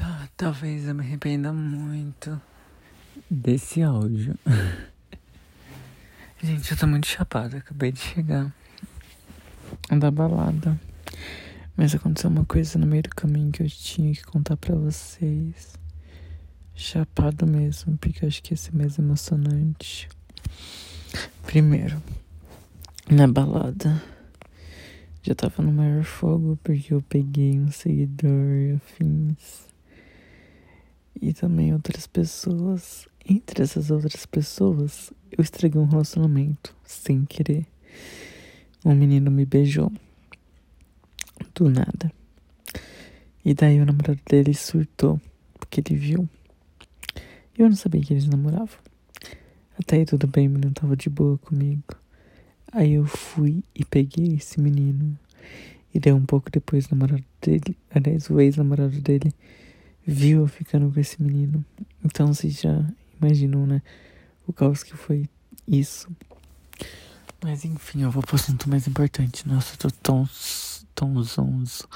Tá, talvez eu me arrependa muito desse áudio. Gente, eu tô muito chapada, acabei de chegar da balada. Mas aconteceu uma coisa no meio do caminho que eu tinha que contar pra vocês. Chapado mesmo, porque eu acho que ia ser mais emocionante. Primeiro, na balada. Já tava no maior fogo porque eu peguei um seguidor e afins. E também outras pessoas. Entre essas outras pessoas, eu estraguei um relacionamento sem querer. Um menino me beijou. Do nada. E daí o namorado dele surtou porque ele viu. Eu não sabia que eles namoravam. Até aí tudo bem, o menino tava de boa comigo. Aí eu fui e peguei esse menino. E daí um pouco depois o namorado dele, aliás, o ex-namorado dele, viu eu ficando com esse menino. Então vocês já imaginam, né? O caos que foi isso. Mas enfim, eu vou pro assunto mais importante. Nossa, eu tô tão, tão zonzo.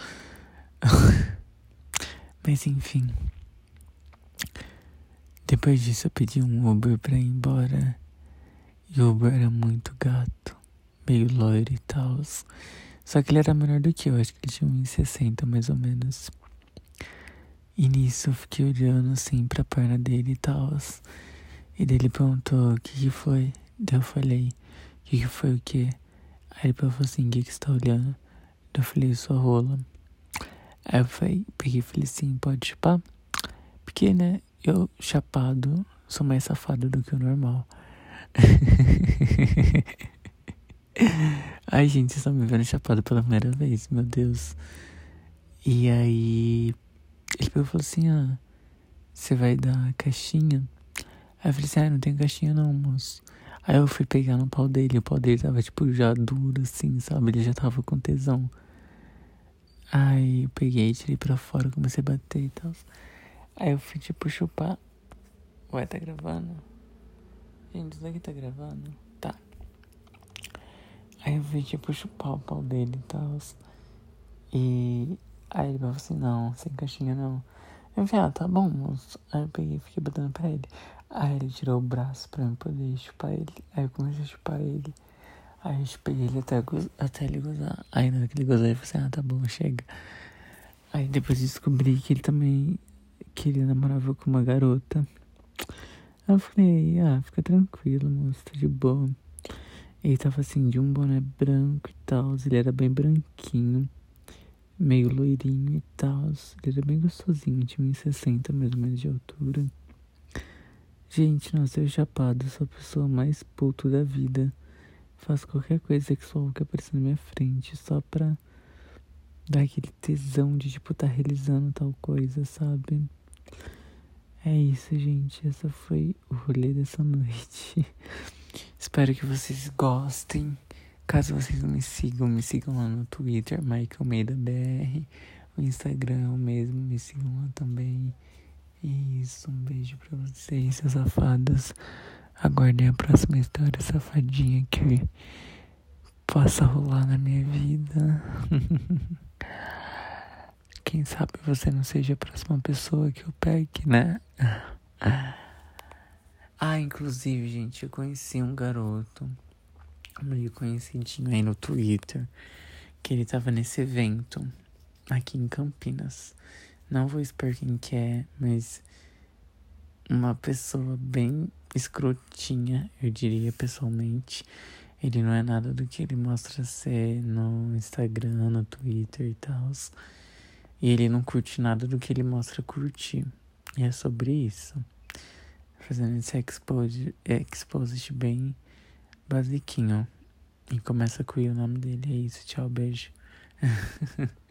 Mas enfim. Depois disso eu pedi um Uber pra ir embora. E o Uber era muito gato. Meio loiro e tal. Só que ele era menor do que eu, acho que ele tinha 1,60 mais ou menos. E nisso eu fiquei olhando assim pra perna dele e tal. E daí ele perguntou o que que foi. Daí eu falei, o que que foi o quê? Aí ele falou assim, o que que você tá olhando? Daí eu falei, sua rola. Aí eu falei, peguei e falei assim, pode chupar? Porque, né, eu, chapado, sou mais safado do que o normal. Ai, gente, vocês estão me vendo chapado pela primeira vez, meu Deus. E aí, ele pegou e falou assim: Ah, você vai dar caixinha? Aí eu falei assim: Ah, não tem caixinha não, moço. Aí eu fui pegar no pau dele, o pau dele tava tipo já duro assim, sabe? Ele já tava com tesão. Aí eu peguei, tirei pra fora, comecei a bater e tal. Aí eu fui tipo chupar. Ué, tá gravando? Gente, isso daqui tá gravando? Tá. Aí eu fui tipo chupar o pau dele e tal. E aí ele falou assim, não, sem caixinha não. Eu falei, ah, tá bom, moço. Aí eu peguei e fiquei batendo pra ele. Aí ele tirou o braço pra eu poder chupar ele. Aí eu comecei a chupar ele. Aí eu chupei ele até, até ele gozar. Aí na hora que ele gozou, eu falei assim, ah, tá bom, chega. Aí depois descobri que ele também que ele namorava com uma garota. Aí eu falei, ah, fica tranquilo, moço, tá de boa. Ele tava assim, de um boné branco e tal, ele era bem branquinho, meio loirinho e tal. Ele era bem gostosinho, tinha uns 60 mais ou menos de altura. Gente, nossa, eu chapado, sou a pessoa mais puto da vida. Faço qualquer coisa sexual que apareça na minha frente só pra dar aquele tesão de, tipo, tá realizando tal coisa, sabe? É isso, gente. Essa foi o rolê dessa noite. Espero que vocês gostem. Caso vocês não me sigam, me sigam lá no Twitter, Mike Almeida BR. O Instagram o mesmo, me sigam lá também. E isso, um beijo pra vocês, seus safadas. Aguardem a próxima história safadinha que possa rolar na minha vida. Quem sabe você não seja a próxima pessoa que eu pegue, né? Ah, inclusive, gente, eu conheci um garoto meio conhecidinho aí no Twitter, que ele tava nesse evento aqui em Campinas. Não vou expor quem que é, mas uma pessoa bem escrotinha, eu diria pessoalmente. Ele não é nada do que ele mostra ser no Instagram, no Twitter e tal. E ele não curte nada do que ele mostra curtir. E é sobre isso. Fazendo esse expose, exposit bem basiquinho. E começa com o nome dele. É isso. Tchau, beijo.